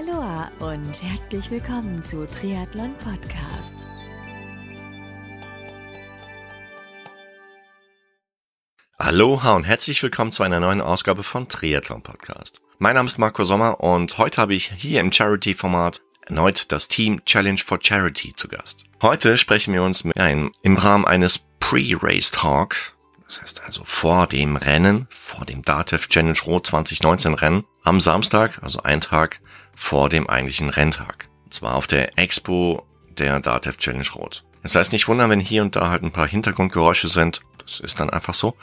Aloha und herzlich willkommen zu Triathlon Podcast. Aloha und herzlich willkommen zu einer neuen Ausgabe von Triathlon Podcast. Mein Name ist Marco Sommer und heute habe ich hier im Charity-Format erneut das Team Challenge for Charity zu Gast. Heute sprechen wir uns ein, im Rahmen eines Pre-Race Talk, das heißt also vor dem Rennen, vor dem Datev Challenge Rot 2019 Rennen, am Samstag, also ein Tag vor dem eigentlichen Renntag. Und zwar auf der Expo der Datev Challenge Rot. Das heißt nicht wundern, wenn hier und da halt ein paar Hintergrundgeräusche sind. Das ist dann einfach so.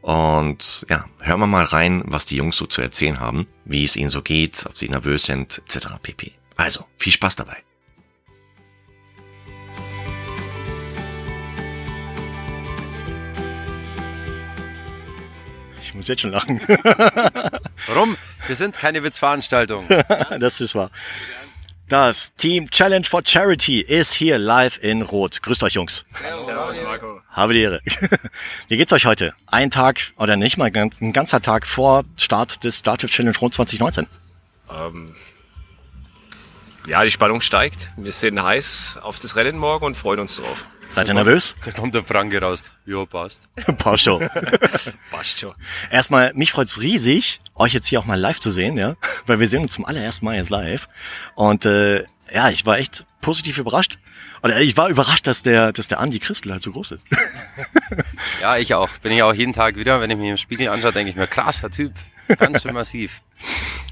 Und ja, hören wir mal rein, was die Jungs so zu erzählen haben, wie es ihnen so geht, ob sie nervös sind, etc. pp. Also, viel Spaß dabei. Ich muss jetzt schon lachen. Warum? Wir sind keine Witzveranstaltung. das ist wahr. Das Team Challenge for Charity ist hier live in Rot. Grüßt euch, Jungs. Servus, Marco. Habe die Ehre. Wie geht's euch heute? Ein Tag oder nicht mal ein ganzer Tag vor Start des Dativ Challenge Rot 2019. Ähm, ja, die Spannung steigt. Wir sind heiß auf das Rennen morgen und freuen uns drauf. Seid ihr nervös? Da kommt der Franke raus. Jo, passt. Passt schon. Passt schon. Erstmal, mich freut's riesig, euch jetzt hier auch mal live zu sehen, ja, weil wir sehen uns zum allerersten Mal jetzt live. Und äh, ja, ich war echt positiv überrascht. Oder ich war überrascht, dass der, dass der Andi Christel halt so groß ist. Ja, ich auch. Bin ich auch jeden Tag wieder. Wenn ich mich im Spiegel anschaue, denke ich mir, krasser Typ. Ganz schön massiv.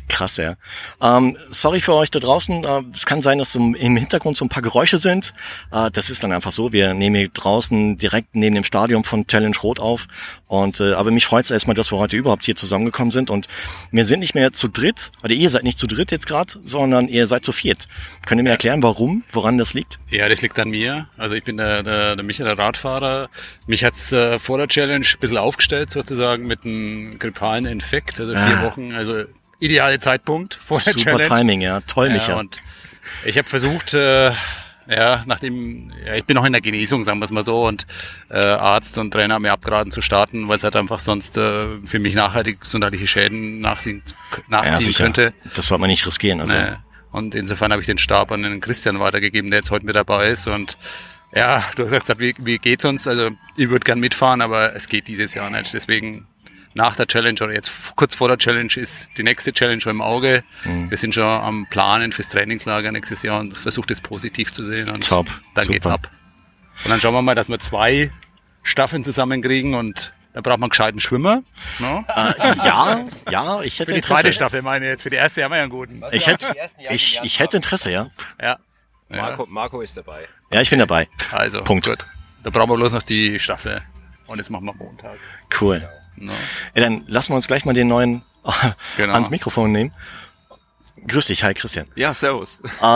Krass, ja. Ähm, sorry für euch da draußen. Äh, es kann sein, dass im im Hintergrund so ein paar Geräusche sind. Äh, das ist dann einfach so. Wir nehmen hier draußen direkt neben dem Stadion von Challenge Rot auf. Und äh, aber mich freut es erstmal, dass wir heute überhaupt hier zusammengekommen sind. Und wir sind nicht mehr zu dritt, oder ihr seid nicht zu dritt jetzt gerade, sondern ihr seid zu viert. Könnt ihr mir erklären, warum, woran das liegt? Ja, das liegt an mir. Also ich bin der, der, der Michael, der Radfahrer. Mich hat's äh, vor der Challenge ein bisschen aufgestellt sozusagen mit einem grippalen Infekt, also vier Ah. Wochen. Also ideale Zeitpunkt vor der Super Challenge. Timing, ja. Toll, Ja, Micha. und ich habe versucht, äh, ja, nachdem, ja, ich bin noch in der Genesung, sagen wir es mal so, und äh, Arzt und Trainer haben mir abgeraten zu starten, weil es halt einfach sonst äh, für mich nachhaltig gesundheitliche Schäden nachziehen, ja, nachziehen sicher. könnte. Das sollte man nicht riskieren. Also. Nee. Und insofern habe ich den Stab an den Christian weitergegeben, der jetzt heute mit dabei ist. Und ja, du hast gesagt, wie, wie geht's uns? Also ich würde gern mitfahren, aber es geht dieses Jahr nicht. Deswegen nach der Challenge oder jetzt kurz vor der Challenge ist die nächste Challenge schon im Auge. Mhm. Wir sind schon am Planen fürs Trainingslager nächstes Jahr und versucht es positiv zu sehen. Und Top. Dann Super. geht's ab. Und dann schauen wir mal, dass wir zwei Staffeln zusammenkriegen und dann braucht man einen gescheiten Schwimmer. No? Äh, ja, ja, ich hätte Für die Interesse. zweite Staffel meine ich jetzt. Für die erste haben wir ja einen guten. Ich hätte, ich, ich hätte Interesse, ja. Ja. Marco, Marco ist dabei. Ja, ich bin dabei. Also, Punkt. Gut. Da brauchen wir bloß noch die Staffel. Und jetzt machen wir Montag. Cool. No. Ja, dann lassen wir uns gleich mal den neuen Genau. ans Mikrofon nehmen. Grüß dich, hi Christian. Ja, servus. Äh,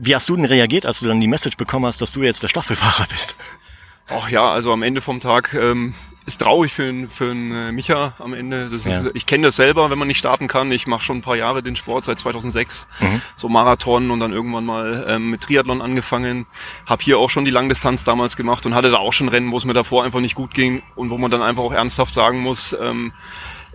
wie hast du denn reagiert, als du dann die Message bekommen hast, dass du jetzt der Staffelfahrer bist? Ach ja, also am Ende vom Tag ähm, ist traurig für, n- für n, äh, Micha am Ende. Das ist, Ja. Ich kenne das selber, wenn man nicht starten kann. Ich mache schon ein paar Jahre den Sport, seit 2006. Mhm. So Marathon und dann irgendwann mal ähm, mit Triathlon angefangen. Hab hier auch schon die Langdistanz damals gemacht und hatte da auch schon Rennen, wo es mir davor einfach nicht gut ging und wo man dann einfach auch ernsthaft sagen muss, ähm,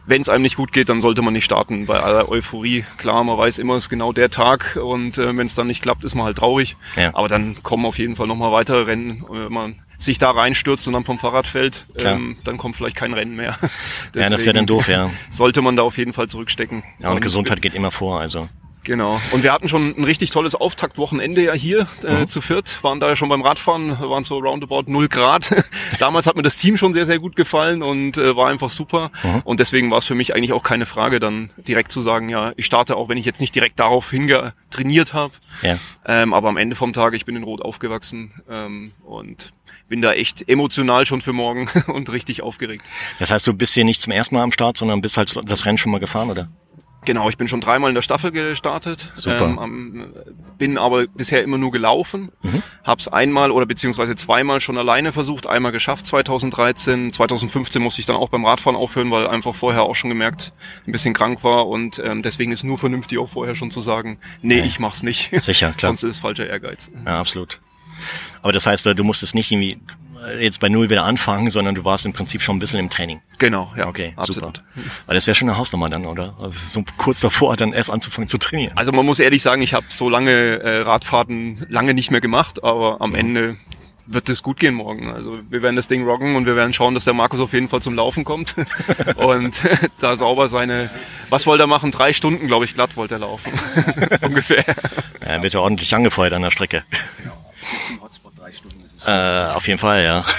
wenn es einem nicht gut geht, dann sollte man nicht starten. Bei aller Euphorie, klar, man weiß immer, es ist genau der Tag und äh, wenn es dann nicht klappt, ist man halt traurig. Ja. Aber dann kommen auf jeden Fall nochmal weitere Rennen. Und Wenn man sich da reinstürzt und dann vom Fahrrad fällt, Klar. ähm, dann kommt vielleicht kein Rennen mehr. Ja, das wäre dann doof, ja. Sollte man da auf jeden Fall zurückstecken. Ja, und Gesundheit geht immer vor, also. Genau. Und wir hatten schon ein richtig tolles Auftaktwochenende ja hier äh, zu viert. Waren da ja schon beim Radfahren, waren so roundabout 0 Grad. Damals hat mir das Team schon sehr, sehr gut gefallen und äh, war einfach super. Und deswegen war es für mich eigentlich auch keine Frage, dann direkt zu sagen, ja, ich starte, auch wenn ich jetzt nicht direkt darauf hinge trainiert habe. Ja. Ähm, aber am Ende vom Tag, ich bin in Rot aufgewachsen ähm, und bin da echt emotional schon für morgen und richtig aufgeregt. Das heißt, du bist hier nicht zum ersten Mal am Start, sondern bist halt das Rennen schon mal gefahren, oder? Genau, ich bin schon dreimal in der Staffel gestartet. Super. Ähm, bin aber bisher immer nur gelaufen. Hab's einmal oder beziehungsweise zweimal schon alleine versucht, einmal geschafft 2013. 2015 musste ich dann auch beim Radfahren aufhören, weil einfach vorher auch schon gemerkt, ein bisschen krank war und ähm, deswegen ist nur vernünftig auch vorher schon zu sagen, nee, Ja. ich mach's nicht. Sicher, klar. Sonst ist es falscher Ehrgeiz. Ja, absolut. Aber das heißt, du musstest nicht irgendwie jetzt bei Null wieder anfangen, sondern du warst im Prinzip schon ein bisschen im Training. Genau, ja. Okay, absolut. super. Weil das wäre schon eine Hausnummer dann, oder? Also es ist so kurz davor, dann erst anzufangen zu trainieren. Also man muss ehrlich sagen, ich habe so lange äh, Radfahrten lange nicht mehr gemacht, aber am Ende wird es gut gehen morgen. Also wir werden das Ding rocken und wir werden schauen, dass der Markus auf jeden Fall zum Laufen kommt und da sauber seine, was wollte er machen? Drei Stunden, glaube ich, glatt wollte er laufen. Ungefähr. Ja, wird ja ordentlich angefeuert an der Strecke. Äh, auf jeden Fall, ja.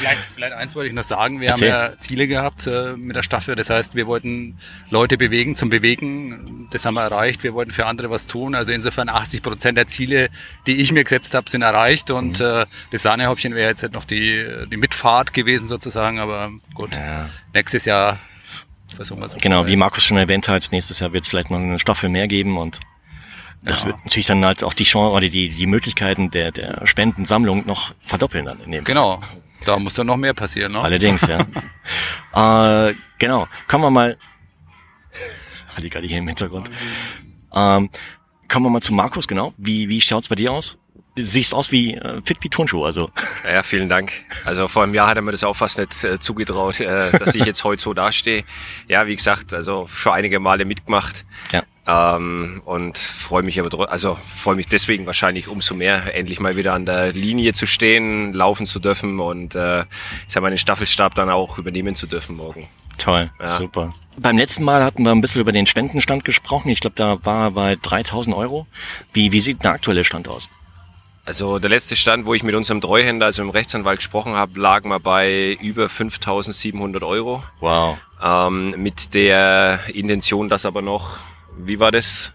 Vielleicht, vielleicht eins wollte ich noch sagen. Wir Erzähl. haben ja Ziele gehabt äh, mit der Staffel. Das heißt, wir wollten Leute bewegen zum Bewegen. Das haben wir erreicht. Wir wollten für andere was tun. Also insofern 80 Prozent der Ziele, die ich mir gesetzt habe, sind erreicht. Und äh, das Sahnehäubchen wäre jetzt halt noch die, die Mitfahrt gewesen sozusagen. Aber gut, Ja. nächstes Jahr versuchen wir es. Genau, wie Markus schon erwähnt hat, nächstes Jahr wird es vielleicht noch eine Staffel mehr geben und das Ja. wird natürlich dann halt auch die Chance oder die, die Möglichkeiten der, der Spendensammlung noch verdoppeln dann in dem Genau. Da muss dann noch mehr passieren. Ne? Allerdings, ja. äh, genau. Kommen wir mal. Halligalli hier im Hintergrund. Ähm, kommen wir mal zu Markus, genau. Wie, wie schaut's bei dir aus? Du siehst aus wie äh, fit wie Turnschuh, also. Ja, ja, vielen Dank. Also vor einem Jahr hat er mir das auch fast nicht äh, zugetraut, äh, dass ich jetzt heute so dastehe. Ja, wie gesagt, also schon einige Male mitgemacht. Ja. Ähm, und freue mich aber, also freue mich deswegen wahrscheinlich umso mehr, endlich mal wieder an der Linie zu stehen, laufen zu dürfen und äh, ich sag mal, den Staffelstab dann auch übernehmen zu dürfen morgen. Toll, Ja. super. Beim letzten Mal hatten wir ein bisschen über den Spendenstand gesprochen. Ich glaube, da war er bei 3000 Euro. Wie, wie sieht der aktuelle Stand aus? Also der letzte Stand, wo ich mit unserem Treuhänder, also dem Rechtsanwalt gesprochen habe, lagen wir bei über 5.700 Euro. Wow. Ähm, mit der Intention, dass aber noch, wie war das?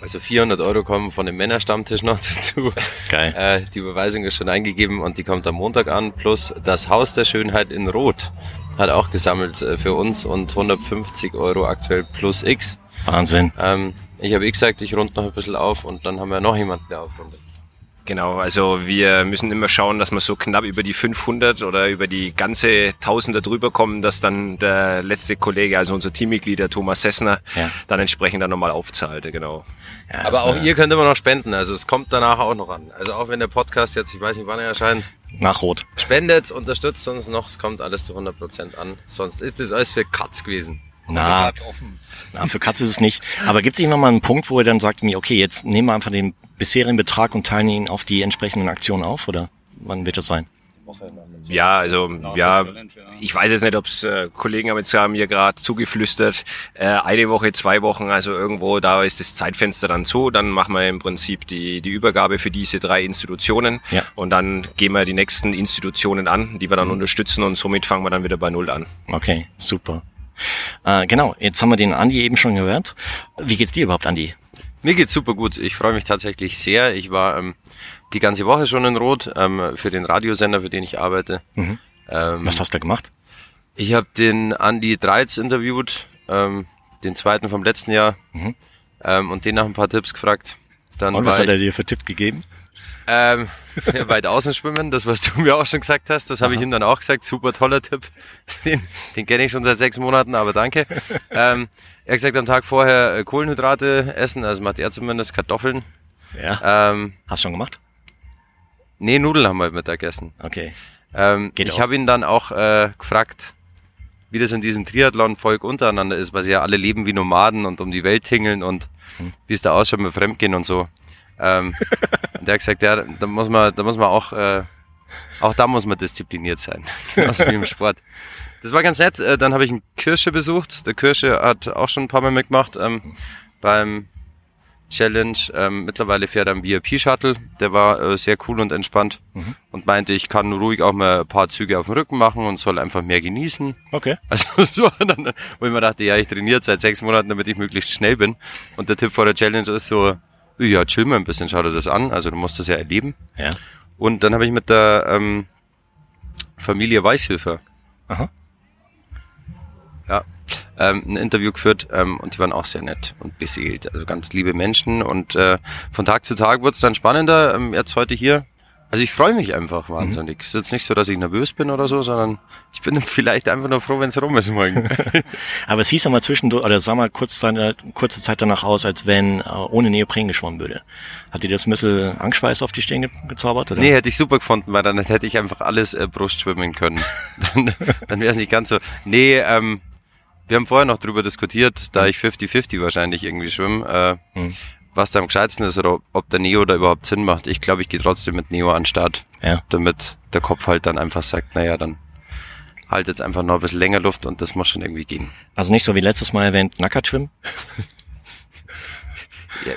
Also 400 Euro kommen von dem Männerstammtisch noch dazu. Geil. Äh, die Überweisung ist schon eingegeben und die kommt am Montag an. Plus das Haus der Schönheit in Rot hat auch gesammelt äh, für uns und 150 Euro aktuell plus X. Wahnsinn. Ähm, ich habe eh gesagt, ich rund noch ein bisschen auf und dann haben wir noch jemanden, der aufrundet. Genau, also wir müssen immer schauen, dass wir so knapp über die 500 oder über die ganze Tausender drüber kommen, dass dann der letzte Kollege, also unser Teammitglied, der Thomas Sessner, Ja. dann entsprechend dann nochmal aufzahlte, genau. Ja, Aber auch ihr könnt immer noch spenden, also es kommt danach auch noch an. Also auch wenn der Podcast jetzt, ich weiß nicht wann er erscheint, Nach Rot. spendet, unterstützt uns noch, es kommt alles zu 100% an. Sonst ist das alles für Katz gewesen. Na, na, für Katze ist es nicht. Aber gibt es irgendwann mal einen Punkt, wo er dann sagt, mir, okay, jetzt nehmen wir einfach den bisherigen Betrag und teilen ihn auf die entsprechenden Aktionen auf? Oder wann wird das sein? Ja, also ja, ich weiß jetzt nicht, ob's äh, Kollegen haben jetzt haben mir gerade zugeflüstert, äh, eine Woche, zwei Wochen, also irgendwo da ist das Zeitfenster dann so, dann machen wir im Prinzip die die Übergabe für diese drei Institutionen Ja. und dann gehen wir die nächsten Institutionen an, die wir dann unterstützen und somit fangen wir dann wieder bei null an. Okay, super. Äh, genau, jetzt haben wir den Andi eben schon gehört. Wie geht's dir überhaupt, Andi? Mir geht's super gut. Ich freue mich tatsächlich sehr. Ich war ähm, die ganze Woche schon in Rot ähm, für den Radiosender, für den ich arbeite. Mhm. Ähm, Was hast du gemacht? ich habe den Andy Dreiz interviewt, ähm, den zweiten vom letzten Jahr, Mhm. ähm, und den nach ein paar Tipps gefragt. Dann Und was hat er dir für Tipp gegeben? ähm, weit außen schwimmen, das was du mir auch schon gesagt hast, das habe ich ihm dann auch gesagt. Super toller Tipp. Den, den kenne ich schon seit sechs Monaten, aber danke. ähm, er hat gesagt, am Tag vorher äh, Kohlenhydrate essen, also macht er zumindest Kartoffeln. Ja. Ähm, Hast schon gemacht? nee, Nudeln haben wir Mittagessen. Okay. Ähm, Geht ich habe ihn dann auch äh, gefragt, wie das in diesem Triathlon-Volk untereinander ist, weil sie ja alle leben wie Nomaden und um die Welt tingeln und Hm. wie es da ausschaut mit Fremdgehen und so. Ähm, und der hat gesagt, ja, da muss man, da muss man auch, äh, auch da muss man diszipliniert sein, genauso wie im Sport. Das war ganz nett. Äh, Dann habe ich einen Kirsche besucht. Der Kirsche hat auch schon ein paar Mal mitgemacht ähm, beim Challenge. Ähm, mittlerweile fährt er am VIP-Shuttle. Der war äh, sehr cool und entspannt Mhm. und meinte, ich kann ruhig auch mal ein paar Züge auf dem Rücken machen und soll einfach mehr genießen. Okay. Also so, dann, wo ich mir dachte, ja, ich trainiere seit sechs Monaten, damit ich möglichst schnell bin. Und der Tipp vor der Challenge ist so, ja, chill mal ein bisschen, schau dir das an. Also du musst das ja erleben. Ja. Und dann habe ich mit der ähm, Familie Weißhöfer Aha. Ja, ähm, ein Interview geführt ähm, und die waren auch sehr nett und beseelt. Also ganz liebe Menschen und äh, von Tag zu Tag wurde es dann spannender. Ähm, jetzt heute hier. Also ich freue mich einfach wahnsinnig. Es ist jetzt nicht so, dass ich nervös bin oder so, sondern ich bin vielleicht einfach nur froh, wenn es rum ist morgen. Aber es hieß ja mal zwischendurch, oder sah mal kurz, kurze Zeit danach aus, als wenn äh, ohne Neopren geschwommen würde. Hat dir das ein bisschen Angstschweiß auf die Stirn ge gezaubert? Oder? Nee, hätte ich super gefunden, weil dann hätte ich einfach alles äh, Brust schwimmen können. dann dann wäre es nicht ganz so. Nee, ähm, wir haben vorher noch drüber diskutiert, da ich 50-50 wahrscheinlich irgendwie schwimme, äh, Hm. was da am gescheitsten ist oder ob der Neo da überhaupt Sinn macht. Ich glaube, ich gehe trotzdem mit Neo an den Start, Ja. damit der Kopf halt dann einfach sagt, naja, dann halt jetzt einfach noch ein bisschen länger Luft und das muss schon irgendwie gehen. Also nicht so wie letztes Mal erwähnt, Nackert schwimmen? Ja,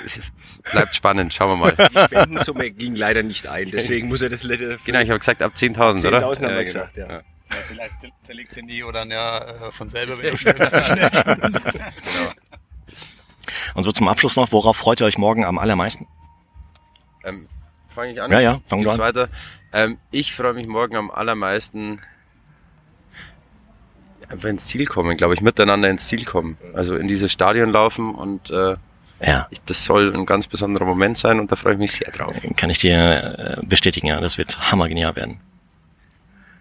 bleibt spannend, schauen wir mal. Die Spendensumme ging leider nicht ein, deswegen muss er das letzte Genau, ich habe gesagt ab 10.000, oder? 10.000 haben wir Ja, gesagt, genau. ja. Vielleicht zerlegt sie Neo dann ja äh, von selber, wenn du schwimmst, schnell schwimmst. Und so zum Abschluss noch, worauf freut ihr euch morgen am allermeisten? Ähm, Fange ich an? Ja, ja, fang du an. weiter. Ähm, ich freue mich morgen am allermeisten einfach ins Ziel kommen, glaube ich, miteinander ins Ziel kommen. Also in dieses Stadion laufen und äh, Ja, ich, das soll ein ganz besonderer Moment sein und da freue ich mich sehr drauf. kann ich dir äh, bestätigen, ja, das wird hammergenial werden.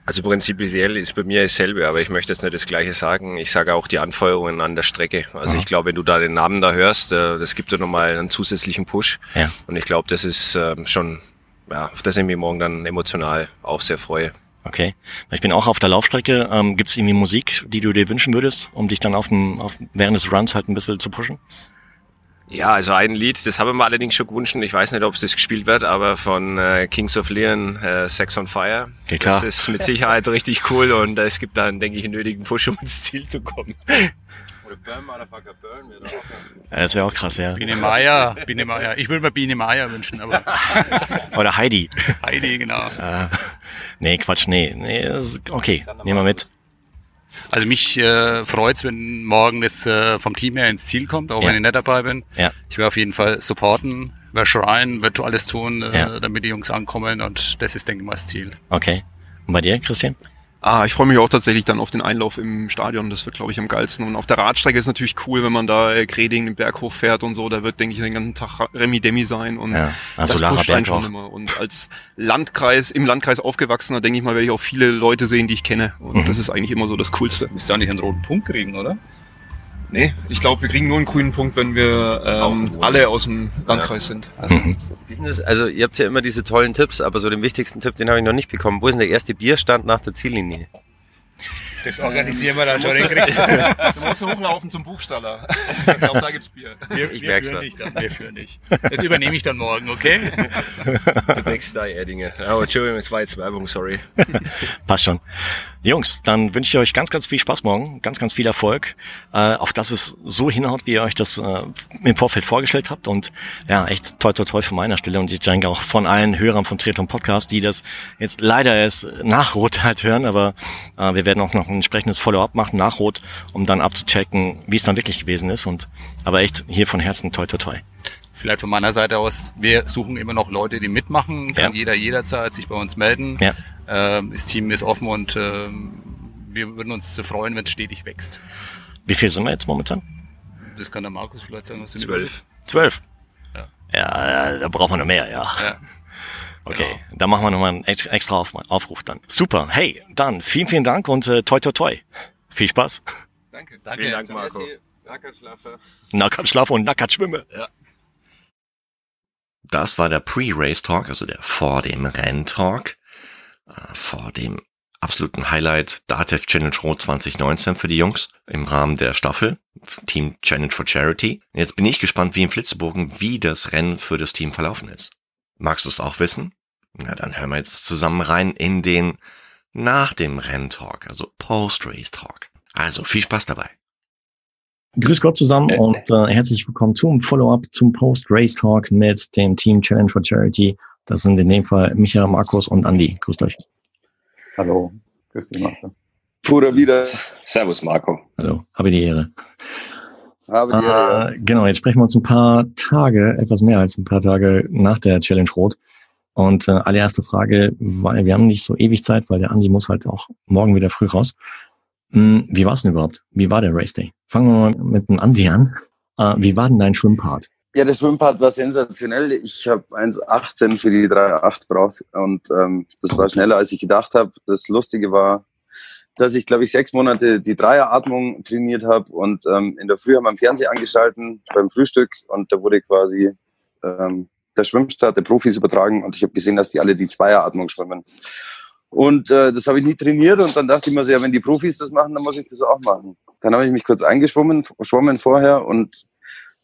Also prinzipiell ist bei mir dasselbe, aber ich möchte jetzt nicht das Gleiche sagen. Ich sage auch die Anfeuerungen an der Strecke. Also ich glaube, wenn du da den Namen da hörst, äh, das gibt dir nochmal einen zusätzlichen Push. Ja. Und ich glaube, das ist ähm, schon, ja, auf das ich mich morgen dann emotional auch sehr freue. Okay. Ich bin auch auf der Laufstrecke. Ähm, Gibt es irgendwie Musik, die du dir wünschen würdest, um dich dann auf dem, auf, während des Runs halt ein bisschen zu pushen? Ja, also ein Lied, das haben wir allerdings schon gewünscht. Ich weiß nicht, ob das gespielt wird, aber von äh, Kings of Leon, äh, Sex on Fire. Okay, klar. Das ist mit Sicherheit richtig cool und äh, es gibt dann, denke ich, einen nötigen Push, um ins Ziel zu kommen. Oder Burn, Motherfucker, Burn wird auch Ja, das wäre auch krass, ja. Biene Meier, Biene Meier. Ich würde mir Biene Meier wünschen, aber Oder Heidi. Heidi, genau. Äh, nee, Quatsch, nee. nee okay, nehmen wir mit. Also mich äh, freut's, wenn morgen das äh, vom Team her ins Ziel kommt, auch Ja. wenn ich nicht dabei bin. Ja. Ich werde auf jeden Fall supporten, werde schreien, werde alles tun, äh, Ja. damit die Jungs ankommen und das ist, denke ich mal, das Ziel. Okay. Und bei dir, Christian? Ah, ich freue mich auch tatsächlich dann auf den Einlauf im Stadion. Das wird, glaube ich, am geilsten. Und auf der Radstrecke ist natürlich cool, wenn man da äh, Greding den Berg hochfährt und so. Da wird, denke ich, den ganzen Tag Remi Demi sein. Und Ja, also das pusht einen schon immer. Und als Landkreis, im Landkreis aufgewachsener, denke ich mal, werde ich auch viele Leute sehen, die ich kenne. Und Mhm. das ist eigentlich immer so das Coolste. Müsst ihr auch nicht einen roten Punkt kriegen, oder? Nee, ich glaube, wir kriegen nur einen grünen Punkt, wenn wir ähm, alle aus dem Landkreis sind. Mhm. Wie ist denn das? Also ihr habt ja immer diese tollen Tipps, aber so den wichtigsten Tipp, den habe ich noch nicht bekommen. Wo ist denn der erste Bierstand nach der Ziellinie? Das organisieren wir dann schon. Du musst hochlaufen zum Buchstaller. Ich glaube, da gibt's Bier. Wir, Ich wir merk's führen mal. nicht dann, wir führen nicht. Das übernehme ich dann morgen, okay? Der nächste Erdinger. Oh, Entschuldigung, es war jetzt Werbung, sorry. Passt schon. Jungs, dann wünsche ich euch ganz, ganz viel Spaß morgen, ganz, ganz viel Erfolg, äh, auf dass es so hinhaut, wie ihr euch das äh, im Vorfeld vorgestellt habt und ja, echt toll, toll, toll von meiner Stelle und ich denke auch von allen Hörern von Triathlon Podcast, die das jetzt leider erst nach Rot halt hören, aber äh, wir werden auch noch ein entsprechendes Follow-up machen nach Rot, um dann abzuchecken, wie es dann wirklich gewesen ist und aber echt hier von Herzen toi, toi, toi. Vielleicht von meiner Seite aus, wir suchen immer noch Leute, die mitmachen. Kann Ja. jeder jederzeit sich bei uns melden. Ja. Ähm, das Team ist offen und ähm, wir würden uns freuen, wenn es stetig wächst. Wie viel sind wir jetzt momentan? Das kann der Markus vielleicht sagen. Was Zwölf. Zwölf. Ja. Ja, da brauchen wir noch mehr, ja. Ja. Okay, Genau. dann machen wir nochmal einen ex- extra Auf Aufruf dann. Super, hey, dann vielen, vielen Dank und äh, toi toi toi. Viel Spaß. Danke. Danke. Vielen Dank, Marco. Nackert schlafe und nackert schwimme. Das war der Pre-Race-Talk, also der vor dem Renn-Talk, äh, vor dem absoluten Highlight Datev Challenge Rot 2019 für die Jungs im Rahmen der Staffel Team Challenge for Charity. Jetzt bin ich gespannt, wie im Flitzebogen, wie das Rennen für das Team verlaufen ist. Magst du es auch wissen? Na, dann hören wir jetzt zusammen rein in den nach dem Renn-Talk, also Post-Race-Talk. Also viel Spaß dabei. Grüß Gott zusammen und äh, herzlich willkommen zum Follow-up zum Post-Race-Talk mit dem Team Challenge for Charity. Das sind in dem Fall Micha, Markus und Andi. Grüßt euch. Hallo, grüß dich, Marco. Pura wieder. Servus, Marco. Hallo, habe die Ehre. Habe die. Äh, genau, jetzt sprechen wir uns ein paar Tage, etwas mehr als ein paar Tage nach der Challenge Rot. Und äh, allererste Frage, weil wir haben nicht so ewig Zeit, weil der Andi muss halt auch morgen wieder früh raus. Hm, wie war es denn überhaupt? Wie war der Race Day? Fangen wir mal mit dem Andi an. Äh, wie war denn dein Schwimmpart? Ja, der Schwimmpart war sensationell. Ich habe 1,18 für die 3,8 braucht und ähm, das war schneller, als ich gedacht habe. Das Lustige war, dass ich, glaube ich, sechs Monate die Dreieratmung trainiert habe und ähm, in der Früh haben wir am Fernseher angeschalten beim Frühstück und da wurde quasi ähm, der Schwimmstart der Profis übertragen und ich habe gesehen, dass die alle die Zweieratmung schwimmen. Und äh, das habe ich nie trainiert und dann dachte ich mir so, ja, wenn die Profis das machen, dann muss ich das auch machen. Dann habe ich mich kurz eingeschwommen, schwommen vorher und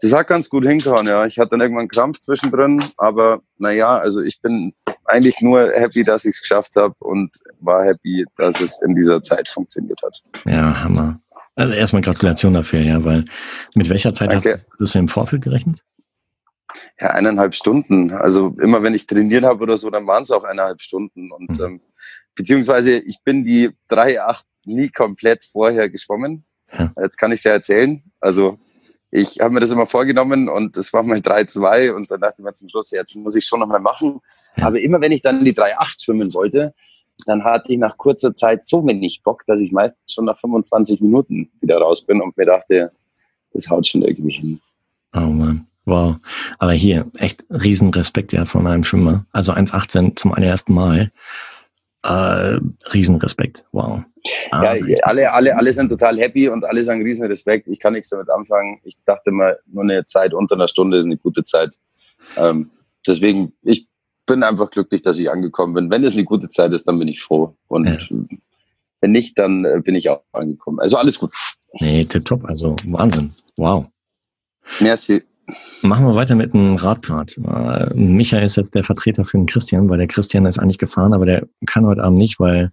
das hat ganz gut hingehauen, ja. Ich hatte dann irgendwann Krampf zwischendrin, aber naja, also ich bin eigentlich nur happy, dass ich es geschafft habe und war happy, dass es in dieser Zeit funktioniert hat. Ja, Hammer. Also erstmal Gratulation dafür, ja, weil mit welcher Zeit hast, hast du im Vorfeld gerechnet? Ja, eineinhalb Stunden. Also immer wenn ich trainiert habe oder so, dann waren es auch eineinhalb Stunden. Und mhm. ähm, beziehungsweise ich bin die 3,8 nie komplett vorher geschwommen. Ja. Jetzt kann ich es ja erzählen. Also ich habe mir das immer vorgenommen und das war mal 3-2 und dann dachte ich mir zum Schluss, jetzt muss ich schon nochmal machen. Aber immer wenn ich dann die 3-8 schwimmen wollte, dann hatte ich nach kurzer Zeit so wenig Bock, dass ich meistens schon nach 25 Minuten wieder raus bin und mir dachte, das haut schon irgendwie hin. Oh Mann. Wow. Aber hier, echt riesen Respekt ja von einem Schwimmer. Also 1,18 zum allerersten Mal. Äh, Riesenrespekt. Wow. Ah, ja, alle, alle, alle sind total happy und alle sagen Riesenrespekt. Ich kann nichts damit anfangen. Ich dachte mal, nur eine Zeit unter einer Stunde ist eine gute Zeit. Ähm, deswegen, ich bin einfach glücklich, dass ich angekommen bin. Wenn es eine gute Zeit ist, dann bin ich froh. Und ja. wenn nicht, dann äh, bin ich auch angekommen. Also alles gut. Nee, tipptopp. Also Wahnsinn. Wow. Merci. Machen wir weiter mit dem Radpart. Äh, Michael ist jetzt der Vertreter für den Christian, weil der Christian ist eigentlich gefahren, aber der kann heute Abend nicht, weil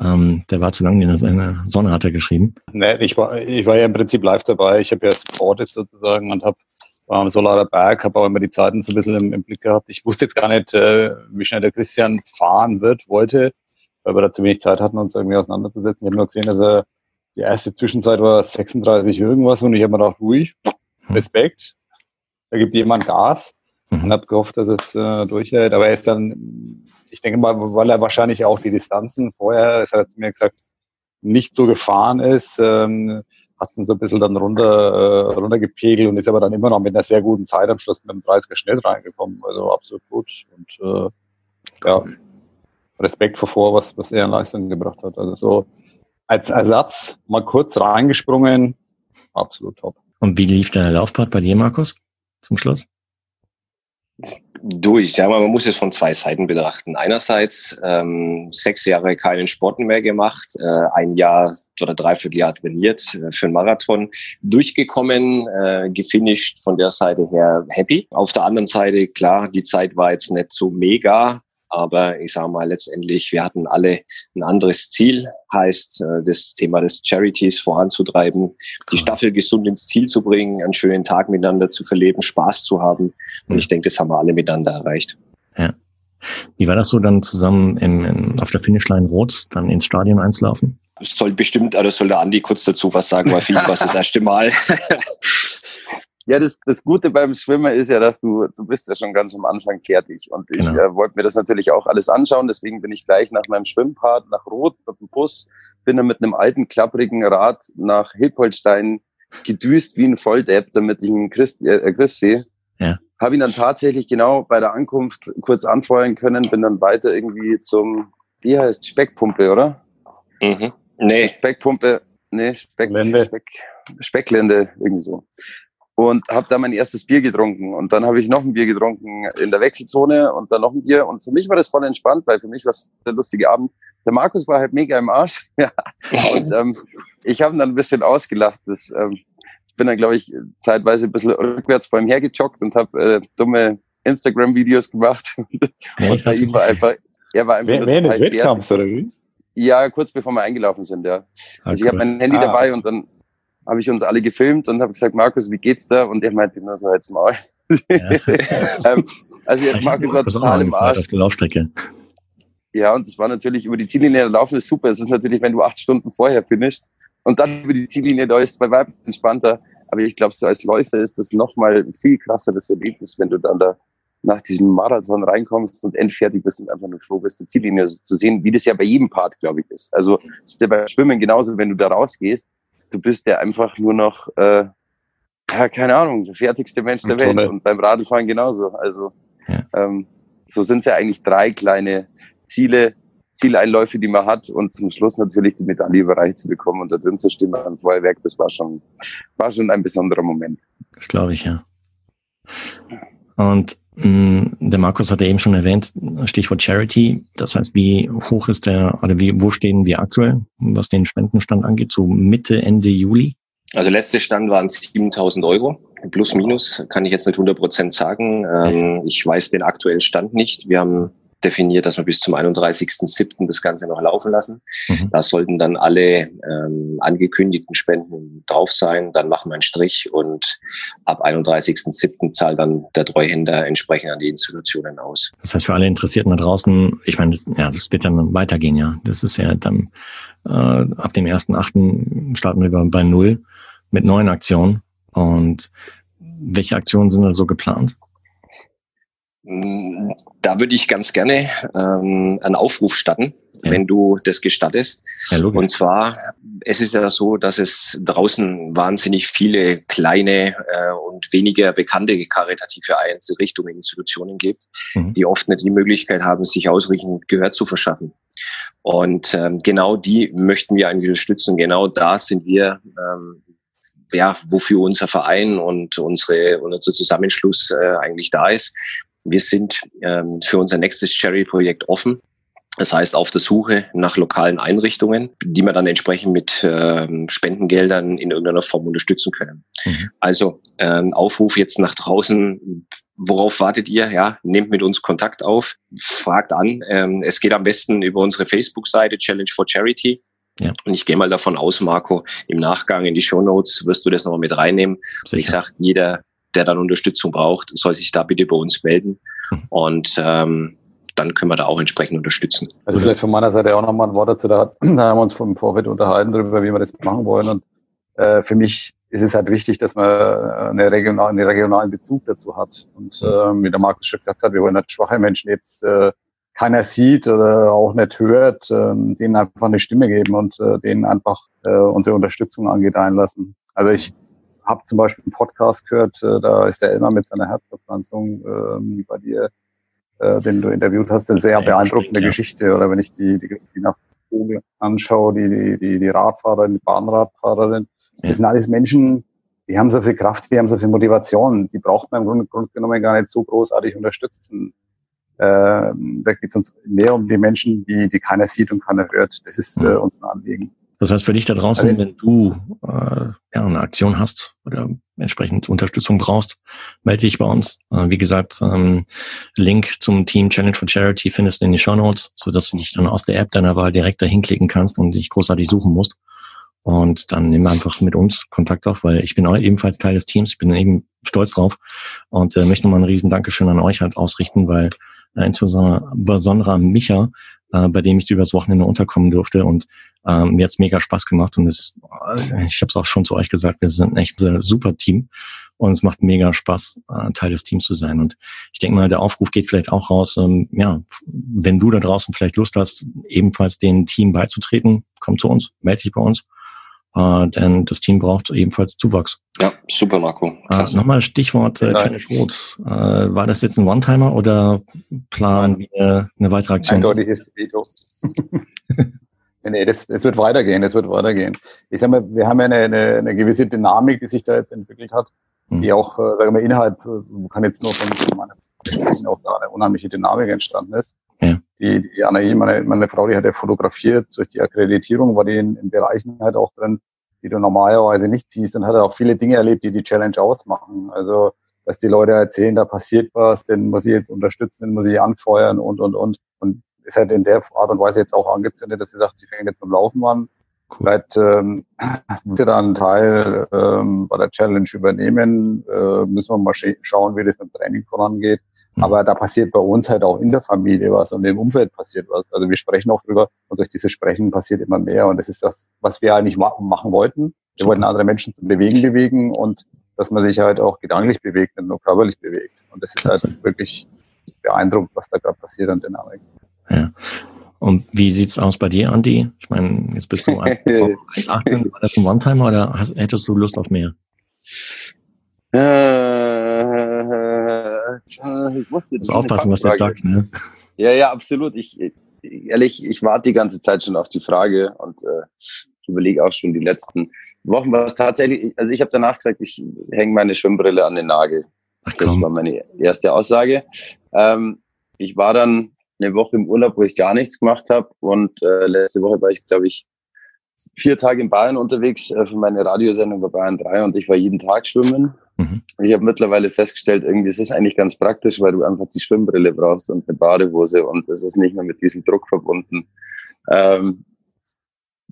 ähm, der war zu lange in der Sonne, hat er geschrieben. Nee, ich war, ich war ja im Prinzip live dabei. Ich habe ja supportet sozusagen und habe war am Solarer Berg, habe auch immer die Zeiten so ein bisschen im, im, Blick gehabt. Ich wusste jetzt gar nicht, äh, wie schnell der Christian fahren wird, wollte, weil wir da zu wenig Zeit hatten, uns irgendwie auseinanderzusetzen. Ich habe nur gesehen, dass er die erste Zwischenzeit war 36 irgendwas und ich habe mir gedacht, ruhig, hm. Respekt, da gibt jemand Gas mhm. und habe gehofft, dass es äh, durchhält. Aber er ist dann, ich denke mal, weil er wahrscheinlich auch die Distanzen vorher, es hat mir gesagt, nicht so gefahren ist, ähm, hat ihn so ein bisschen dann runter, äh, runtergepegelt und ist aber dann immer noch mit einer sehr guten Zeit am Schluss mit dem 30er Schnitt reingekommen. Also absolut gut. Und äh, ja, Respekt vor, was, was er in Leistung gebracht hat. Also so als Ersatz mal kurz reingesprungen, absolut top. Und wie lief deine Laufbahn bei dir, Markus? Zum Schluss? Du, ich sag mal, man muss es von zwei Seiten betrachten. Einerseits ähm, sechs Jahre keinen Sport mehr gemacht, äh, ein Jahr oder dreiviertel Jahr trainiert äh, für einen Marathon, durchgekommen, äh, gefinisht von der Seite her happy. Auf der anderen Seite, klar, die Zeit war jetzt nicht so mega, aber ich sage mal letztendlich, wir hatten alle ein anderes Ziel, heißt äh, das Thema des Charities voranzutreiben, die Staffel gesund ins Ziel zu bringen, einen schönen Tag miteinander zu verleben, Spaß zu haben. Und mhm. ich denke, das haben wir alle miteinander erreicht. Ja. Wie war das so dann zusammen im, im, auf der Finishline Rot dann ins Stadion einzulaufen? Soll bestimmt, oder soll der Andi kurz dazu was sagen, weil für ihn war es das erste Mal. Ja, das, das Gute beim Schwimmen ist ja, dass du, du bist ja schon ganz am Anfang fertig. Und ich genau. äh, wollte mir das natürlich auch alles anschauen. Deswegen bin ich gleich nach meinem Schwimmpart nach Rot mit dem Bus, bin dann mit einem alten, klapprigen Rad nach Hilpoltstein gedüst wie ein Volldepp, damit ich einen Christ, äh, Chris sehe. Ja. Habe ihn dann tatsächlich genau bei der Ankunft kurz anfeuern können, bin dann weiter irgendwie zum, wie heißt Speckpumpe, oder? Mhm. Nee. Speckpumpe, nee, Speck, Speck, Specklände, irgendwie so und habe da mein erstes Bier getrunken. Und dann habe ich noch ein Bier getrunken in der Wechselzone und dann noch ein Bier. Und für mich war das voll entspannt, weil für mich war es der lustige Abend. Der Markus war halt mega im Arsch. und ähm, ich habe ihn dann ein bisschen ausgelacht. Das, ähm, ich bin dann, glaube ich, zeitweise ein bisschen rückwärts vor ihm hergejoggt und habe äh, dumme Instagram-Videos gemacht. Ja, und bei ihm war einfach, er war einfach Während des Wettkampfs, oder wie? Ja, kurz bevor wir eingelaufen sind, ja. Ah, also ich habe mein Handy ah. dabei und dann habe ich uns alle gefilmt und habe gesagt, Markus, wie geht's da? Und er meinte nur so, jetzt mal. Ja. ähm, also jetzt Markus war total im Arsch. Auf der Laufstrecke. Ja, und das war natürlich über die Ziellinie laufen ist super. Es ist natürlich, wenn du acht Stunden vorher finishst und dann über die Ziellinie läufst, bei Weib entspannter. Aber ich glaube, so als Läufer ist das nochmal ein viel krasseres Erlebnis, wenn du dann da nach diesem Marathon reinkommst und endfertig bist und einfach nur froh bist, die Ziellinie zu sehen, wie das ja bei jedem Part, glaube ich, ist. Also es ist ja beim Schwimmen genauso, wenn du da rausgehst du bist ja einfach nur noch, äh, ja, keine Ahnung, der fertigste Mensch der Welt und beim Radfahren genauso. Also ja. ähm, so sind es ja eigentlich drei kleine Ziele, Zieleinläufe, die man hat und zum Schluss natürlich die Medaille überreicht zu bekommen und da drin zu stehen beim Feuerwerk, das war schon, war schon ein besonderer Moment. Das glaube ich, ja. Und der Markus hatte eben schon erwähnt, Stichwort Charity. Das heißt, wie hoch ist der, oder wie, wo stehen wir aktuell, was den Spendenstand angeht, so Mitte, Ende Juli? Also letzte Stand waren 7000 Euro. Plus, minus kann ich jetzt nicht 100 Prozent sagen. Ähm, ich weiß den aktuellen Stand nicht. Wir haben definiert, dass wir bis zum 31.07. das Ganze noch laufen lassen. Mhm. Da sollten dann alle ähm, angekündigten Spenden drauf sein. Dann machen wir einen Strich und ab 31.07. zahlt dann der Treuhänder entsprechend an die Institutionen aus. Das heißt, für alle Interessierten da draußen, ich meine, das, ja, das wird dann weitergehen, ja. Das ist ja dann äh, ab dem 1.08. starten wir bei Null mit neuen Aktionen. Und welche Aktionen sind da so geplant? Da würde ich ganz gerne ähm, einen Aufruf starten, ja. wenn du das gestattest. Ja, und zwar, es ist ja so, dass es draußen wahnsinnig viele kleine äh, und weniger bekannte karitative Einrichtungen, Institutionen gibt, mhm. die oft nicht die Möglichkeit haben, sich ausreichend Gehör zu verschaffen. Und ähm, genau die möchten wir eigentlich unterstützen. Genau da sind wir ähm, ja, wofür unser Verein und unsere, unser Zusammenschluss äh, eigentlich da ist. Wir sind ähm, für unser nächstes Cherry-Projekt offen. Das heißt, auf der Suche nach lokalen Einrichtungen, die wir dann entsprechend mit ähm, Spendengeldern in irgendeiner Form unterstützen können. Mhm. Also ähm, Aufruf jetzt nach draußen. Worauf wartet ihr? Ja, nehmt mit uns Kontakt auf, fragt an. Ähm, es geht am besten über unsere Facebook-Seite Challenge for Charity. Ja. Und ich gehe mal davon aus, Marco, im Nachgang in die Show Notes wirst du das nochmal mit reinnehmen. Sicher. ich sage, jeder, der dann Unterstützung braucht, soll sich da bitte bei uns melden. Mhm. Und ähm, dann können wir da auch entsprechend unterstützen. Also vielleicht von meiner Seite auch nochmal ein Wort dazu. Da, da haben wir uns vom Vorfeld unterhalten darüber, wie wir das machen wollen. Und äh, für mich ist es halt wichtig, dass man eine regional, einen regionalen Bezug dazu hat. Und äh, wie der Markus schon gesagt hat, wir wollen halt schwache Menschen jetzt äh, keiner sieht oder auch nicht hört, äh, denen einfach eine Stimme geben und äh, denen einfach äh, unsere Unterstützung angeht einlassen. Also ich habe zum Beispiel einen Podcast gehört, äh, da ist der Elmar mit seiner Herzverpflanzung äh, bei dir, äh, den du interviewt hast, eine sehr beeindruckende ja. Geschichte. Oder wenn ich die, die Christina Vogel anschaue, die, die, die, die Radfahrerin, die Bahnradfahrerin, ja. das sind alles Menschen, die haben so viel Kraft, die haben so viel Motivation, die braucht man im Grunde, Grunde genommen gar nicht so großartig unterstützen. Äh, da geht es uns mehr um die Menschen, die, die keiner sieht und keiner hört. Das ist äh, uns ein Anliegen. Das heißt für dich da draußen, also, wenn du äh, ja, eine Aktion hast oder entsprechend Unterstützung brauchst, melde dich bei uns. Äh, wie gesagt, ähm, Link zum Team Challenge for Charity findest du in den Show Notes, so dass du dich dann aus der App deiner Wahl direkt dahin klicken kannst und dich großartig suchen musst. Und dann nimm einfach mit uns Kontakt auf, weil ich bin auch ebenfalls Teil des Teams. Ich bin eben stolz drauf und äh, möchte nochmal ein riesen Dankeschön an euch halt ausrichten, weil insbesondere an Micha, äh, bei dem ich übers Wochenende unterkommen durfte und ähm, mir hat's mega Spaß gemacht und es, äh, ich habe es auch schon zu euch gesagt, wir sind echt ein super Team und es macht mega Spaß, äh, Teil des Teams zu sein. Und ich denke mal, der Aufruf geht vielleicht auch raus, ähm, ja, wenn du da draußen vielleicht Lust hast, ebenfalls dem Team beizutreten, komm zu uns, melde dich bei uns äh, denn das Team braucht ebenfalls Zuwachs. Ja, super, Marco. Äh, Nochmal Stichwort äh, Challenge Rot. Äh, war das jetzt ein One-Timer oder planen wir eine weitere Aktion? Eindeutiges Veto. nee, das, das wird weitergehen, das wird weitergehen. Ich sag mal, wir haben ja eine, eine, eine gewisse Dynamik, die sich da jetzt entwickelt hat, mhm. die auch, äh, sagen wir, innerhalb, man kann jetzt nur von meiner auch da eine unheimliche Dynamik entstanden ist. Die, die Anna, meine, meine Frau, die hat ja fotografiert, durch die Akkreditierung war die in, in Bereichen halt auch drin, die du normalerweise nicht siehst und hat auch viele Dinge erlebt, die die Challenge ausmachen. Also, dass die Leute erzählen, da passiert was, den muss ich jetzt unterstützen, den muss ich anfeuern und, und, und. Und ist halt in der Art und Weise jetzt auch angezündet, dass sie sagt, sie fängt jetzt mit dem Laufen an. Cool. Vielleicht ähm, wird dann einen Teil ähm, bei der Challenge übernehmen. Äh, müssen wir mal schauen, wie das mit dem Training vorangeht. Mhm. Aber da passiert bei uns halt auch in der Familie was und im Umfeld passiert was. Also wir sprechen auch drüber und durch dieses Sprechen passiert immer mehr. Und das ist das, was wir eigentlich machen, machen wollten. Wir Super. wollten andere Menschen zum Bewegen bewegen und dass man sich halt auch gedanklich bewegt, nicht nur körperlich bewegt. Und das ist Klasse. halt wirklich beeindruckend, was da gerade passiert an Dynamik. Ja. Und wie sieht's aus bei dir, Andi? Ich meine, jetzt bist du 1,18. War das ein One-Timer oder hast, hättest du Lust auf mehr? Äh, ich musste Muss aufpassen, was du jetzt sagst, ne? Ja, ja, absolut. Ich, ehrlich, ich warte die ganze Zeit schon auf die Frage und äh, ich überlege auch schon die letzten Wochen, was tatsächlich, also ich habe danach gesagt, ich hänge meine Schwimmbrille an den Nagel. Ach, das war meine erste Aussage. Ähm, ich war dann eine Woche im Urlaub, wo ich gar nichts gemacht habe und äh, letzte Woche war ich, glaube ich, vier Tage in Bayern unterwegs äh, für meine Radiosendung bei Bayern 3 und ich war jeden Tag schwimmen. Mhm. Ich habe mittlerweile festgestellt, irgendwie ist es eigentlich ganz praktisch, weil du einfach die Schwimmbrille brauchst und eine Badehose und es ist nicht mehr mit diesem Druck verbunden. Ähm,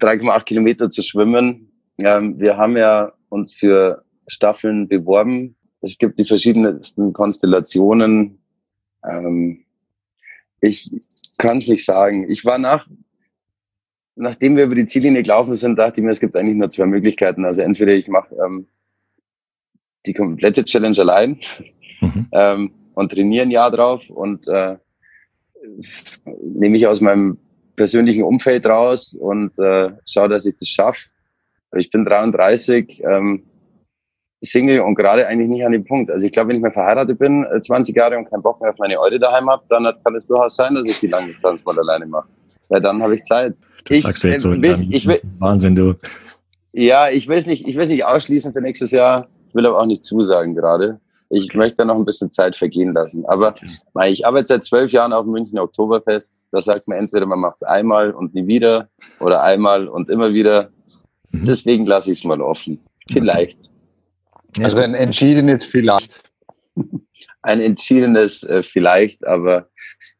3,8 Kilometer zu schwimmen. Ähm, wir haben ja uns für Staffeln beworben. Es gibt die verschiedensten Konstellationen. Ähm, ich kann es nicht sagen. Ich war nach, nachdem wir über die Ziellinie gelaufen sind, dachte ich mir, es gibt eigentlich nur zwei Möglichkeiten. Also entweder ich mache ähm, die komplette Challenge allein mhm. ähm, und trainiere ein Jahr drauf und äh, nehme ich aus meinem persönlichen Umfeld raus und äh, schaue, dass ich das schaffe. Ich bin 33, ähm, Single und gerade eigentlich nicht an dem Punkt. Also ich glaube, wenn ich mal verheiratet bin, 20 äh, Jahre und keinen Bock mehr auf meine Eure daheim habe, dann kann es durchaus sein, dass ich die Langdistanz mal alleine mache. Ja, dann habe ich Zeit. Das ich, sagst du jetzt so. Äh, ich will, Wahnsinn, du. Ja, ich will es nicht, ich will es nicht ausschließen für nächstes Jahr. Ich will aber auch nicht zusagen gerade. Ich okay. möchte da noch ein bisschen Zeit vergehen lassen. Aber okay. ich arbeite seit zwölf Jahren auf dem München Oktoberfest. Da sagt man entweder, man macht es einmal und nie wieder oder einmal und immer wieder. Mhm. Deswegen lasse ich es mal offen. Vielleicht. Also ein entschiedenes Vielleicht. Ein entschiedenes äh, Vielleicht, aber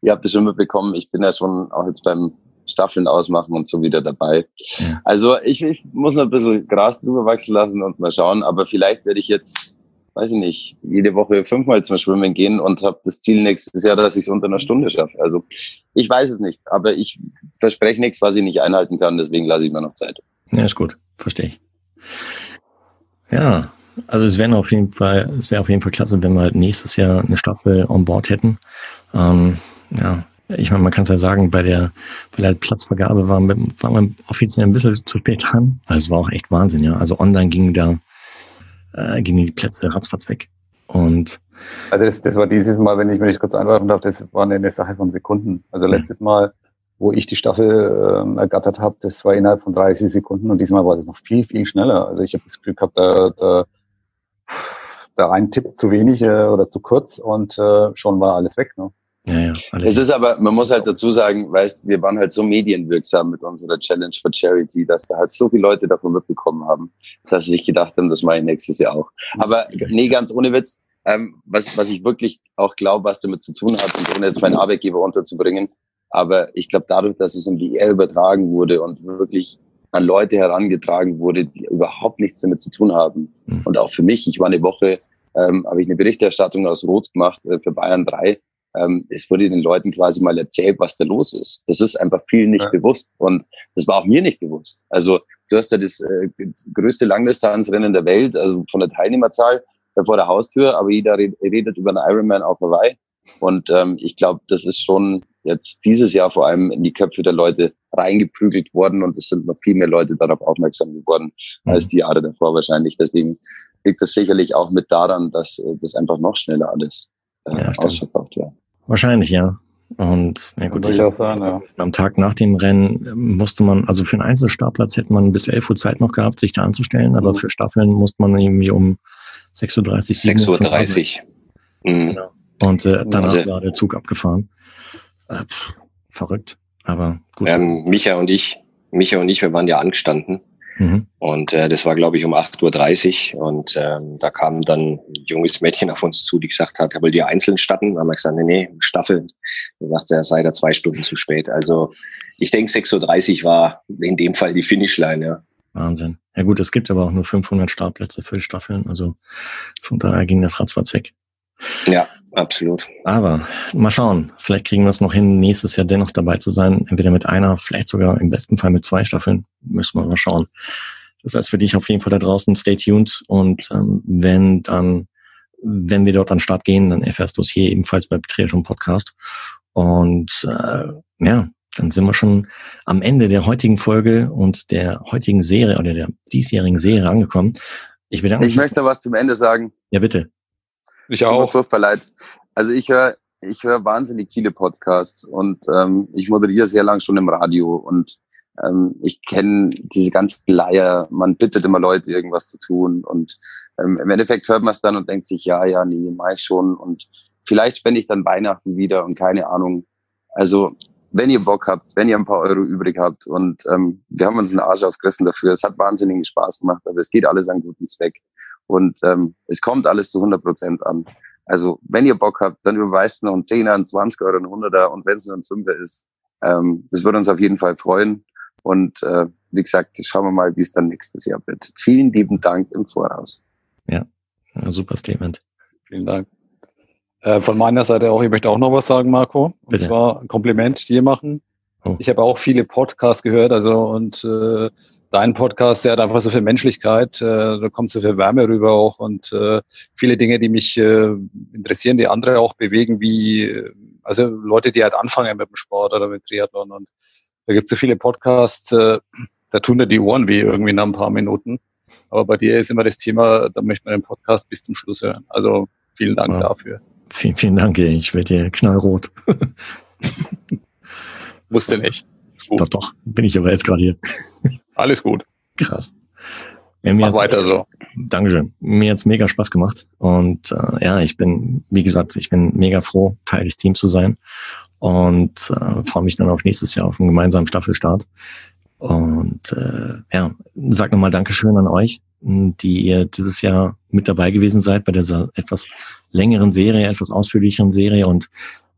ihr habt es schon mitbekommen, ich bin ja schon auch jetzt beim Staffeln ausmachen und so wieder dabei. Ja. Also ich, ich muss noch ein bisschen Gras drüber wachsen lassen und mal schauen, aber vielleicht werde ich jetzt, weiß ich nicht, jede Woche fünfmal zum Schwimmen gehen und habe das Ziel nächstes Jahr, dass ich es unter einer Stunde schaffe. Also ich weiß es nicht, aber ich verspreche nichts, was ich nicht einhalten kann, deswegen lasse ich mir noch Zeit. Ja, ist gut, verstehe ich. Ja, also es wäre auf jeden Fall, es wäre auf jeden Fall klasse, wenn wir halt nächstes Jahr eine Staffel on board hätten. Ähm, ja, ich meine, man kann es ja sagen, bei der, bei der Platzvergabe war, war man offiziell ein bisschen zu spät dran. Also es war auch echt Wahnsinn, ja. Also online gingen da, äh, gingen die Plätze ratzfatz weg. Und also das, das war dieses Mal, wenn ich mir das kurz einwerfen darf, das war eine Sache von Sekunden. Also letztes Mal, wo ich die Staffel äh, ergattert habe, das war innerhalb von 30 Sekunden und diesmal war es noch viel, viel schneller. Also ich habe das Glück gehabt, da, da, da ein Tipp zu wenig äh, oder zu kurz und äh, schon war alles weg. Ne? Ja, ja, es ist aber, man muss halt dazu sagen, weißt, wir waren halt so medienwirksam mit unserer Challenge for Charity, dass da halt so viele Leute davon mitbekommen haben, dass sie sich gedacht haben, das mache ich nächstes Jahr auch. Aber nee, ganz ohne Witz, ähm, was, was ich wirklich auch glaube, was damit zu tun hat, und ohne jetzt meinen Arbeitgeber unterzubringen, aber ich glaube, dadurch, dass es in die Air übertragen wurde und wirklich an Leute herangetragen wurde, die überhaupt nichts damit zu tun haben. Mhm. Und auch für mich, ich war eine Woche, ähm, habe ich eine Berichterstattung aus Rot gemacht äh, für Bayern 3 ähm, es wurde den Leuten quasi mal erzählt, was da los ist. Das ist einfach vielen nicht ja. bewusst und das war auch mir nicht bewusst. Also du hast ja das äh, größte Langdistanzrennen der Welt, also von der Teilnehmerzahl vor der Haustür, aber jeder redet über einen Ironman auf Hawaii. Und ähm, ich glaube, das ist schon jetzt dieses Jahr vor allem in die Köpfe der Leute reingeprügelt worden und es sind noch viel mehr Leute darauf aufmerksam geworden mhm. als die Jahre davor wahrscheinlich. Deswegen liegt das sicherlich auch mit daran, dass äh, das einfach noch schneller alles äh, ja, ausverkauft wird. Wahrscheinlich, ja. Und ja gut, ich, auch sagen, ja. am Tag nach dem Rennen musste man, also für einen Einzelstartplatz hätte man bis 11 Uhr Zeit noch gehabt, sich da anzustellen, aber mhm. für Staffeln musste man irgendwie um 6.30 Uhr. 6.30 Uhr. Mhm. Genau. Und äh, danach also, war der Zug abgefahren. Äh, pff, verrückt, aber gut. Ähm, Micha und ich, Micha und ich, wir waren ja angestanden. Mhm. Und äh, das war, glaube ich, um 8.30 Uhr. Und ähm, da kam dann ein junges Mädchen auf uns zu, die gesagt hat, er will die einzeln statten. Da haben wir gesagt, nee, nee, Staffeln. Er sagt, er sei da zwei Stunden zu spät. Also ich denke, 6.30 Uhr war in dem Fall die Finishline, ja. Wahnsinn. Ja gut, es gibt aber auch nur 500 Startplätze für Staffeln. Also von daher ging das ratzfatz weg. Ja, absolut. Aber mal schauen, vielleicht kriegen wir es noch hin, nächstes Jahr dennoch dabei zu sein. Entweder mit einer, vielleicht sogar im besten Fall mit zwei Staffeln. Müssen wir mal schauen. Das heißt für dich auf jeden Fall da draußen, stay tuned. Und ähm, wenn dann, wenn wir dort an den Start gehen, dann erfährst du es hier ebenfalls bei Triathlon Podcast. Und äh, ja, dann sind wir schon am Ende der heutigen Folge und der heutigen Serie oder der diesjährigen Serie angekommen. Ich bedanke mich. Ich möchte was zum Ende sagen. Ja, bitte. Ich auch. Furchtbar leid. Also ich höre ich höre wahnsinnig viele Podcasts und ähm, ich moderiere sehr lang schon im Radio und ähm, ich kenne diese ganzen Leier, man bittet immer Leute, irgendwas zu tun. Und ähm, im Endeffekt hört man es dann und denkt sich, ja, ja, nee, mach ich schon. Und vielleicht spende ich dann Weihnachten wieder und keine Ahnung. Also, wenn ihr Bock habt, wenn ihr ein paar Euro übrig habt und ähm, wir haben uns einen Arsch aufgerissen dafür. Es hat wahnsinnigen Spaß gemacht, aber es geht alles an guten Zweck. Und ähm, es kommt alles zu 100 Prozent an. Also, wenn ihr Bock habt, dann überweist noch einen Zehner, einen 20er oder einen 100er und wenn es nur ein Fünfer ist, ähm, das würde uns auf jeden Fall freuen. Und äh, wie gesagt, schauen wir mal, wie es dann nächstes Jahr wird. Vielen lieben Dank im Voraus. Ja, super Statement. Vielen Dank. Äh, von meiner Seite auch, ich möchte auch noch was sagen, Marco. Und Bitte. zwar ein Kompliment dir machen. Oh. Ich habe auch viele Podcasts gehört, also und äh, dein Podcast, der hat einfach so viel Menschlichkeit, äh, da kommt so viel Wärme rüber auch und äh, viele Dinge, die mich äh, interessieren, die andere auch bewegen, wie also Leute, die halt anfangen mit dem Sport oder mit Triathlon und da gibt es so viele Podcasts, äh, da tun dir die Ohren weh irgendwie nach ein paar Minuten. Aber bei dir ist immer das Thema, da möchte man den Podcast bis zum Schluss hören. Also vielen Dank ja. dafür. Vielen, vielen Dank. Ich werde dir knallrot. Musste nicht. Doch, doch. Bin ich aber jetzt gerade hier. Alles gut. Krass. Ja, Mach weiter so. Dankeschön. Mir hat's mega Spaß gemacht. Und äh, ja, ich bin, wie gesagt, ich bin mega froh, Teil des Teams zu sein und äh, freue mich dann auf nächstes Jahr auf einen gemeinsamen Staffelstart. Und äh, ja, sag nochmal Dankeschön an euch, die ihr dieses Jahr mit dabei gewesen seid bei dieser etwas längeren Serie, etwas ausführlicheren Serie. Und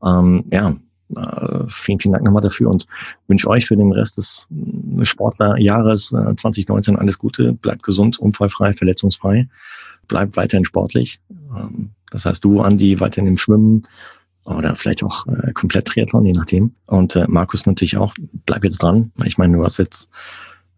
ähm, ja, äh, vielen, vielen Dank nochmal dafür und wünsche euch für den Rest des Sportlerjahres äh, 2019 alles Gute. Bleibt gesund, unfallfrei, verletzungsfrei. Bleibt weiterhin sportlich. Ähm, das heißt, du, Andi, weiterhin im Schwimmen, oder vielleicht auch äh, komplett Triathlon, je nachdem. Und äh, Markus natürlich auch. Bleib jetzt dran. Ich meine, du hast jetzt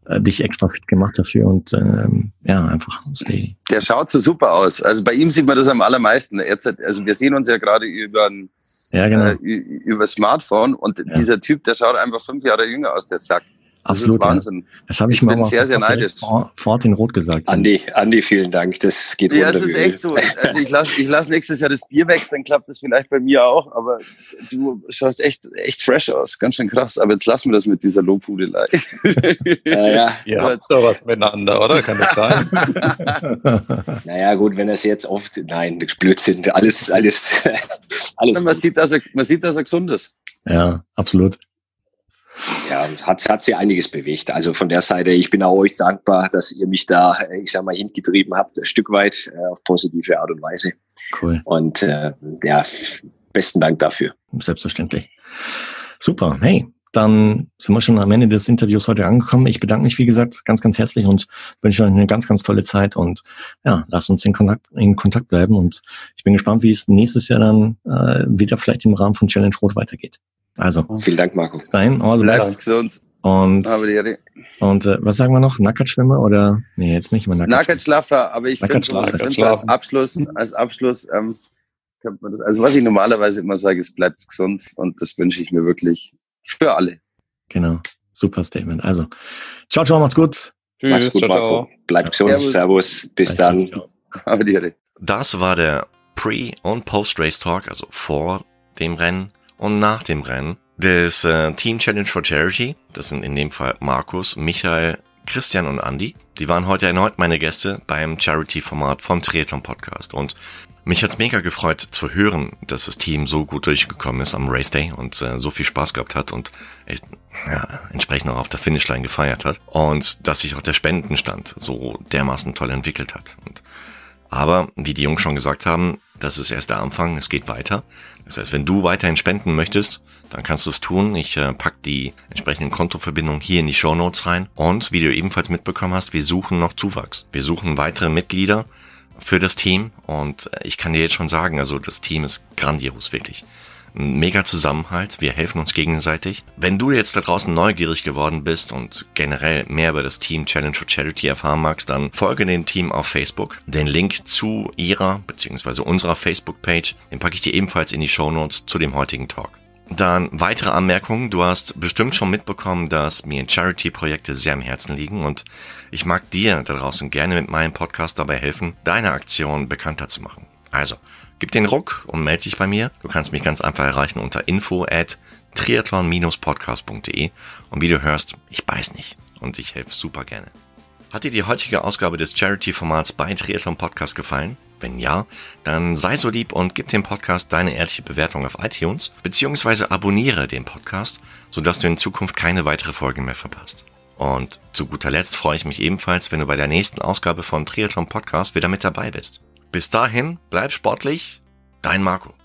äh, dich extra fit gemacht dafür und ähm, ja, einfach stay. Der schaut so super aus. Also bei ihm sieht man das am allermeisten. Also wir sehen uns ja gerade über ein ja, genau. äh, über Smartphone und ja. dieser Typ, der schaut einfach fünf Jahre jünger aus, der Sack. Absolut. Das Wahnsinn. Ja. Das habe ich, ich mal sehr, sehr neidisch. Vor, vor in Rot gesagt. Andi, Andi, vielen Dank. Das geht Ja, das ist echt so. Also ich lasse ich lass nächstes Jahr das Bier weg, dann klappt das vielleicht bei mir auch. Aber du schaust echt, echt fresh aus. Ganz schön krass. Aber jetzt lassen wir das mit dieser Lobhudelei. Ja, ja. Ihr habt doch was miteinander, oder? Kann das sein? naja, gut, wenn es jetzt oft, nein, Blödsinn. Alles, alles, alles. Man sieht, dass er, man sieht, dass er gesund ist. Ja, absolut ja, hat, hat sich einiges bewegt. Also von der Seite, ich bin auch euch dankbar, dass ihr mich da, ich sag mal, hingetrieben habt, ein Stück weit äh, auf positive Art und Weise. Cool. Und äh, ja, besten Dank dafür. Selbstverständlich. Super. Hey, dann sind wir schon am Ende des Interviews heute angekommen. Ich bedanke mich, wie gesagt, ganz, ganz herzlich und wünsche euch eine ganz, ganz tolle Zeit und ja, lasst uns in Kontakt, in Kontakt bleiben und ich bin gespannt, wie es nächstes Jahr dann äh, wieder vielleicht im Rahmen von Challenge Rot weitergeht. Also. Vielen Dank, Marco. Bis dahin, all the best. gesund. Und, und äh, was sagen wir noch? Nackertschwimmer oder? Nee, jetzt nicht mehr Nackertschlaffer. aber ich finde so als Abschluss, als Abschluss, ähm, könnte man das, also was ich normalerweise immer sage, ist bleibt gesund und das wünsche ich mir wirklich für alle. Genau. Super Statement. Also, ciao, ciao, macht's gut. Tschüss, macht's gut, ciao, Marco. Bleibt gesund. Servus. Servus. Bis dann. Das war der Pre- und Post-Race-Talk, also vor dem Rennen und nach dem Rennen des äh, Team Challenge for Charity. Das sind in dem Fall Markus, Michael, Christian und Andy. Die waren heute erneut meine Gäste beim Charity-Format vom Triathlon Podcast. Und mich hat's mega gefreut zu hören, dass das Team so gut durchgekommen ist am Race Day und äh, so viel Spaß gehabt hat und echt, ja, entsprechend auch auf der Finishline gefeiert hat. Und dass sich auch der Spendenstand so dermaßen toll entwickelt hat. Und aber, wie die Jungs schon gesagt haben, das ist erst der Anfang, es geht weiter. Das heißt, wenn du weiterhin spenden möchtest, dann kannst du es tun. Ich äh, pack die entsprechenden Kontoverbindungen hier in die Show Notes rein. Und wie du ebenfalls mitbekommen hast, wir suchen noch Zuwachs. Wir suchen weitere Mitglieder für das Team und äh, ich kann dir jetzt schon sagen, also das Team ist grandios, wirklich mega Zusammenhalt, wir helfen uns gegenseitig. Wenn du jetzt da draußen neugierig geworden bist und generell mehr über das Team Challenge for Charity erfahren magst, dann folge dem Team auf Facebook. Den Link zu ihrer bzw. unserer Facebook-Page, den packe ich dir ebenfalls in die Show Notes zu dem heutigen Talk. Dann weitere Anmerkungen. Du hast bestimmt schon mitbekommen, dass mir Charity-Projekte sehr am Herzen liegen und ich mag dir da draußen gerne mit meinem Podcast dabei helfen, deine Aktion bekannter zu machen. Also, gib den Ruck und melde dich bei mir. Du kannst mich ganz einfach erreichen unter info at triathlon-podcast.de und wie du hörst, ich beiß nicht und ich helfe super gerne. Hat dir die heutige Ausgabe des Charity-Formats bei Triathlon Podcast gefallen? Wenn ja, dann sei so lieb und gib dem Podcast deine ehrliche Bewertung auf iTunes, beziehungsweise abonniere den Podcast, sodass du in Zukunft keine weitere Folge mehr verpasst. Und zu guter Letzt freue ich mich ebenfalls, wenn du bei der nächsten Ausgabe von Triathlon Podcast wieder mit dabei bist. Bis dahin, bleib sportlich, dein Marco.